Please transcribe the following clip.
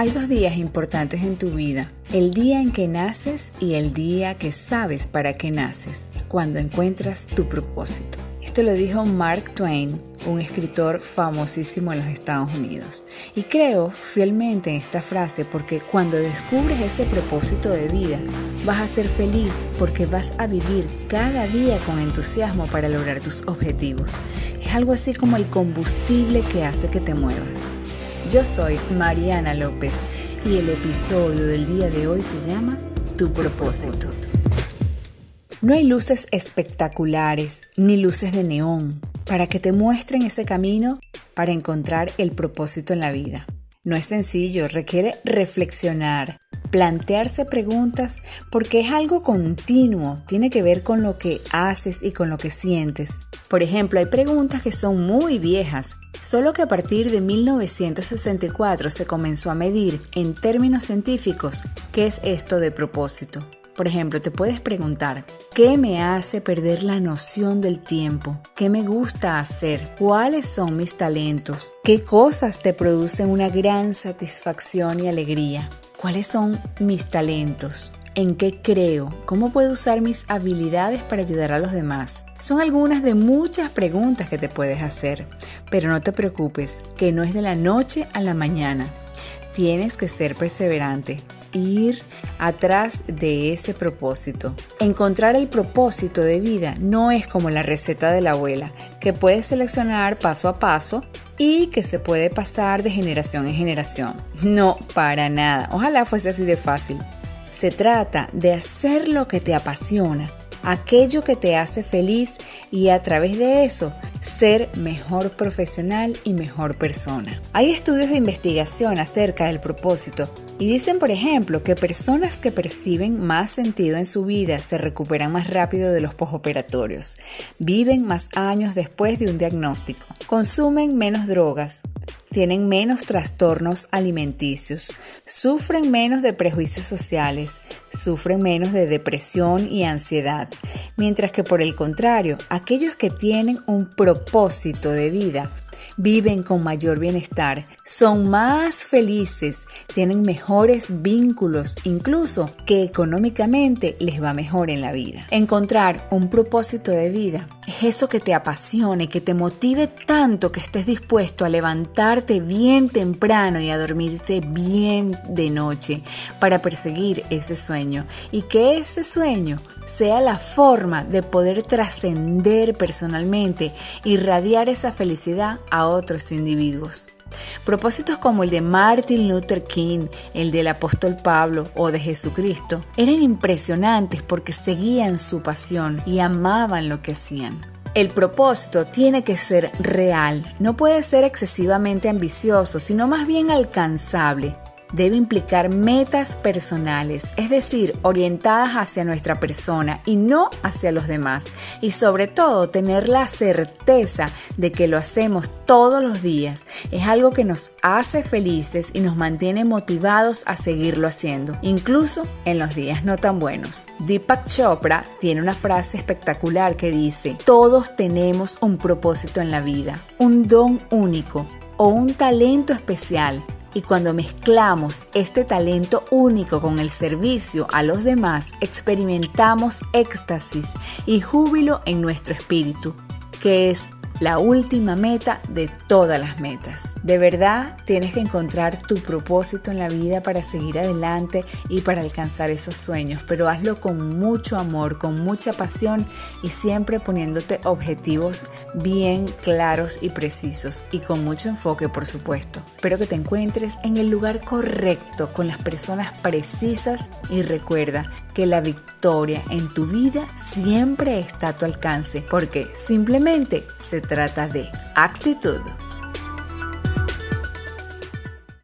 Hay dos días importantes en tu vida, el día en que naces y el día que sabes para qué naces, cuando encuentras tu propósito. Esto lo dijo Mark Twain, un escritor famosísimo en los Estados Unidos. Y creo fielmente en esta frase porque cuando descubres ese propósito de vida, vas a ser feliz porque vas a vivir cada día con entusiasmo para lograr tus objetivos. Es algo así como el combustible que hace que te muevas. Yo soy Mariana López y el episodio del día de hoy se llama Tu propósito. No hay luces espectaculares ni luces de neón para que te muestren ese camino para encontrar el propósito en la vida. No es sencillo, requiere reflexionar, plantearse preguntas porque es algo continuo, tiene que ver con lo que haces y con lo que sientes. Por ejemplo, hay preguntas que son muy viejas, solo que a partir de 1964 se comenzó a medir en términos científicos qué es esto de propósito. Por ejemplo, te puedes preguntar, ¿qué me hace perder la noción del tiempo? ¿Qué me gusta hacer? ¿Cuáles son mis talentos? ¿Qué cosas te producen una gran satisfacción y alegría? ¿Cuáles son mis talentos? ¿En qué creo? ¿Cómo puedo usar mis habilidades para ayudar a los demás? Son algunas de muchas preguntas que te puedes hacer, pero no te preocupes, que no es de la noche a la mañana. Tienes que ser perseverante ir atrás de ese propósito. Encontrar el propósito de vida no es como la receta de la abuela, que puedes seleccionar paso a paso y que se puede pasar de generación en generación. No, para nada. Ojalá fuese así de fácil. Se trata de hacer lo que te apasiona, aquello que te hace feliz y a través de eso ser mejor profesional y mejor persona. Hay estudios de investigación acerca del propósito y dicen, por ejemplo, que personas que perciben más sentido en su vida se recuperan más rápido de los posoperatorios, viven más años después de un diagnóstico, consumen menos drogas, tienen menos trastornos alimenticios, sufren menos de prejuicios sociales, sufren menos de depresión y ansiedad, mientras que por el contrario, aquellos que tienen un propósito de vida viven con mayor bienestar, son más felices, tienen mejores vínculos, incluso que económicamente les va mejor en la vida. Encontrar un propósito de vida es eso que te apasione, que te motive tanto que estés dispuesto a levantarte bien temprano y a dormirte bien de noche para perseguir ese sueño y que ese sueño sea la forma de poder trascender personalmente y radiar esa felicidad a otros individuos. Propósitos como el de Martin Luther King, el del apóstol Pablo o de Jesucristo eran impresionantes porque seguían su pasión y amaban lo que hacían. El propósito tiene que ser real, no puede ser excesivamente ambicioso, sino más bien alcanzable debe implicar metas personales, es decir, orientadas hacia nuestra persona y no hacia los demás. Y sobre todo tener la certeza de que lo hacemos todos los días. Es algo que nos hace felices y nos mantiene motivados a seguirlo haciendo, incluso en los días no tan buenos. Deepak Chopra tiene una frase espectacular que dice, todos tenemos un propósito en la vida, un don único o un talento especial y cuando mezclamos este talento único con el servicio a los demás, experimentamos éxtasis y júbilo en nuestro espíritu, que es la última meta de todas las metas. De verdad, tienes que encontrar tu propósito en la vida para seguir adelante y para alcanzar esos sueños, pero hazlo con mucho amor, con mucha pasión y siempre poniéndote objetivos bien claros y precisos y con mucho enfoque, por supuesto. Espero que te encuentres en el lugar correcto, con las personas precisas y recuerda que la victoria en tu vida siempre está a tu alcance, porque simplemente se trata de actitud.